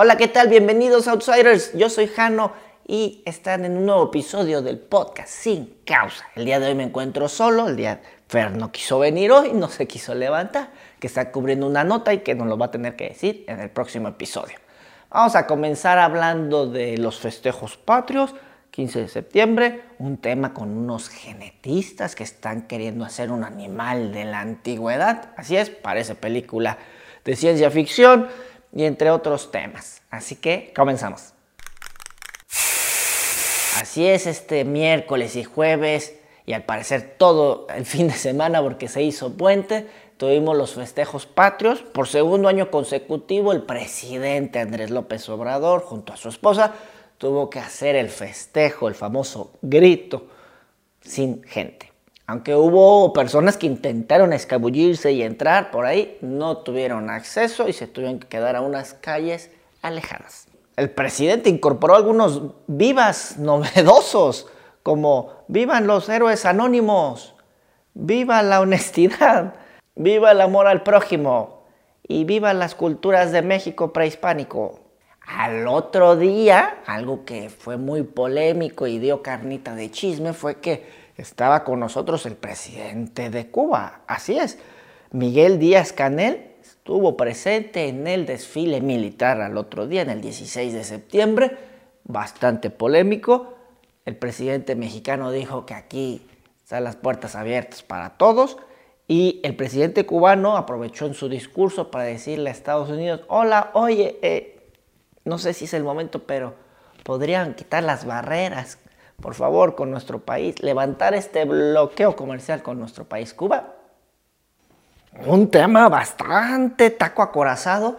Hola, ¿qué tal? Bienvenidos Outsiders. Yo soy Jano y están en un nuevo episodio del podcast Sin Causa. El día de hoy me encuentro solo, el día Fer no quiso venir hoy, no se quiso levantar, que está cubriendo una nota y que nos lo va a tener que decir en el próximo episodio. Vamos a comenzar hablando de los festejos patrios, 15 de septiembre, un tema con unos genetistas que están queriendo hacer un animal de la antigüedad. Así es, parece película de ciencia ficción y entre otros temas. Así que comenzamos. Así es, este miércoles y jueves y al parecer todo el fin de semana porque se hizo puente, tuvimos los festejos patrios. Por segundo año consecutivo, el presidente Andrés López Obrador, junto a su esposa, tuvo que hacer el festejo, el famoso grito, sin gente. Aunque hubo personas que intentaron escabullirse y entrar por ahí, no tuvieron acceso y se tuvieron que quedar a unas calles alejadas. El presidente incorporó algunos vivas novedosos, como vivan los héroes anónimos, viva la honestidad, viva el amor al prójimo y viva las culturas de México prehispánico. Al otro día, algo que fue muy polémico y dio carnita de chisme fue que estaba con nosotros el presidente de Cuba. Así es, Miguel Díaz Canel estuvo presente en el desfile militar al otro día, en el 16 de septiembre, bastante polémico. El presidente mexicano dijo que aquí están las puertas abiertas para todos. Y el presidente cubano aprovechó en su discurso para decirle a Estados Unidos, hola, oye, eh, no sé si es el momento, pero podrían quitar las barreras por favor, con nuestro país, levantar este bloqueo comercial con nuestro país, Cuba. Un tema bastante taco acorazado.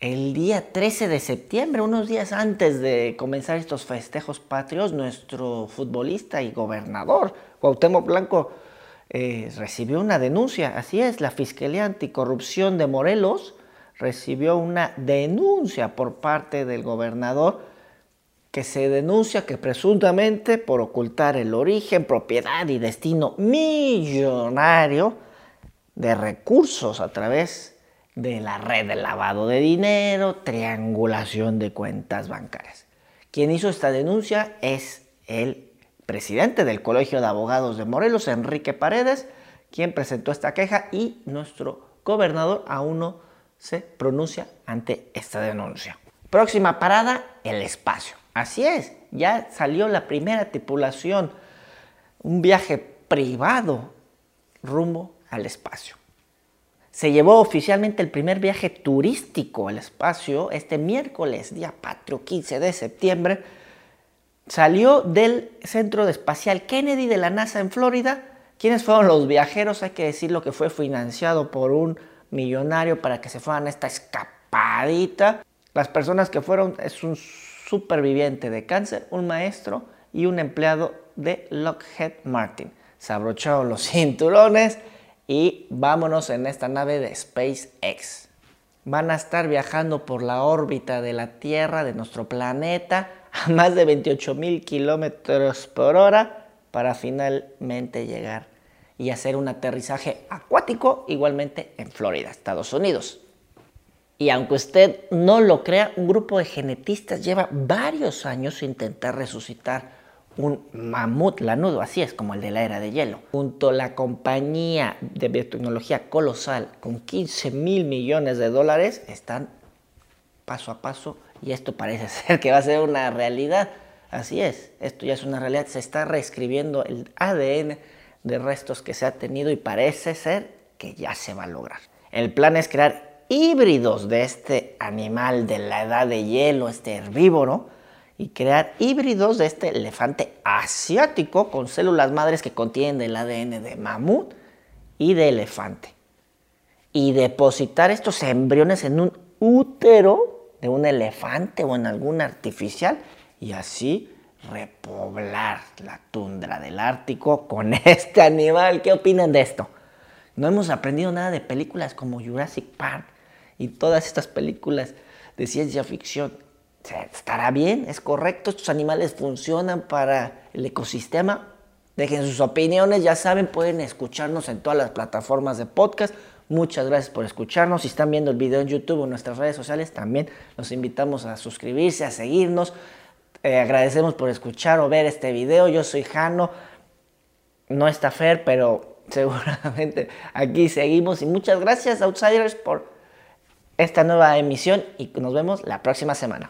El día 13 de septiembre, unos días antes de comenzar estos festejos patrios, nuestro futbolista y gobernador, Cuauhtémoc Blanco, eh, recibió una denuncia. Así es, la Fiscalía Anticorrupción de Morelos recibió una denuncia por parte del gobernador que se denuncia que presuntamente por ocultar el origen, propiedad y destino millonario de recursos a través de la red de lavado de dinero, triangulación de cuentas bancarias. Quien hizo esta denuncia es el presidente del Colegio de Abogados de Morelos, Enrique Paredes, quien presentó esta queja y nuestro gobernador aún no se pronuncia ante esta denuncia. Próxima parada, el espacio. Así es, ya salió la primera tripulación, un viaje privado rumbo al espacio. Se llevó oficialmente el primer viaje turístico al espacio este miércoles, día patrio 15 de septiembre. Salió del Centro Espacial Kennedy de la NASA en Florida. ¿Quiénes fueron los viajeros? Hay que decirlo que fue financiado por un millonario para que se fueran a esta escapadita. Las personas que fueron es un superviviente de cáncer, un maestro y un empleado de Lockheed Martin. Se abrocharon los cinturones y vámonos en esta nave de SpaceX. Van a estar viajando por la órbita de la Tierra, de nuestro planeta, a más de 28 mil kilómetros por hora para finalmente llegar y hacer un aterrizaje acuático igualmente en Florida, Estados Unidos. Y aunque usted no lo crea, un grupo de genetistas lleva varios años intentar resucitar un mamut lanudo, así es como el de la era de hielo. Junto a la compañía de biotecnología colosal con 15 mil millones de dólares, están paso a paso y esto parece ser que va a ser una realidad. Así es, esto ya es una realidad. Se está reescribiendo el ADN de restos que se ha tenido y parece ser que ya se va a lograr. El plan es crear híbridos de este animal de la edad de hielo, este herbívoro, y crear híbridos de este elefante asiático con células madres que contienen el ADN de mamut y de elefante. Y depositar estos embriones en un útero de un elefante o en algún artificial y así repoblar la tundra del Ártico con este animal. ¿Qué opinan de esto? No hemos aprendido nada de películas como Jurassic Park, y todas estas películas de ciencia ficción. ¿Estará bien? ¿Es correcto? ¿Estos animales funcionan para el ecosistema? Dejen sus opiniones, ya saben, pueden escucharnos en todas las plataformas de podcast Muchas gracias por escucharnos. Si están viendo el video en YouTube o en nuestras redes sociales, también los invitamos a suscribirse, a seguirnos. Eh, agradecemos por escuchar o ver este video. Yo soy Jano. No está Fer, pero seguramente aquí seguimos. Y muchas gracias, Outsiders, por esta nueva emisión y nos vemos la próxima semana.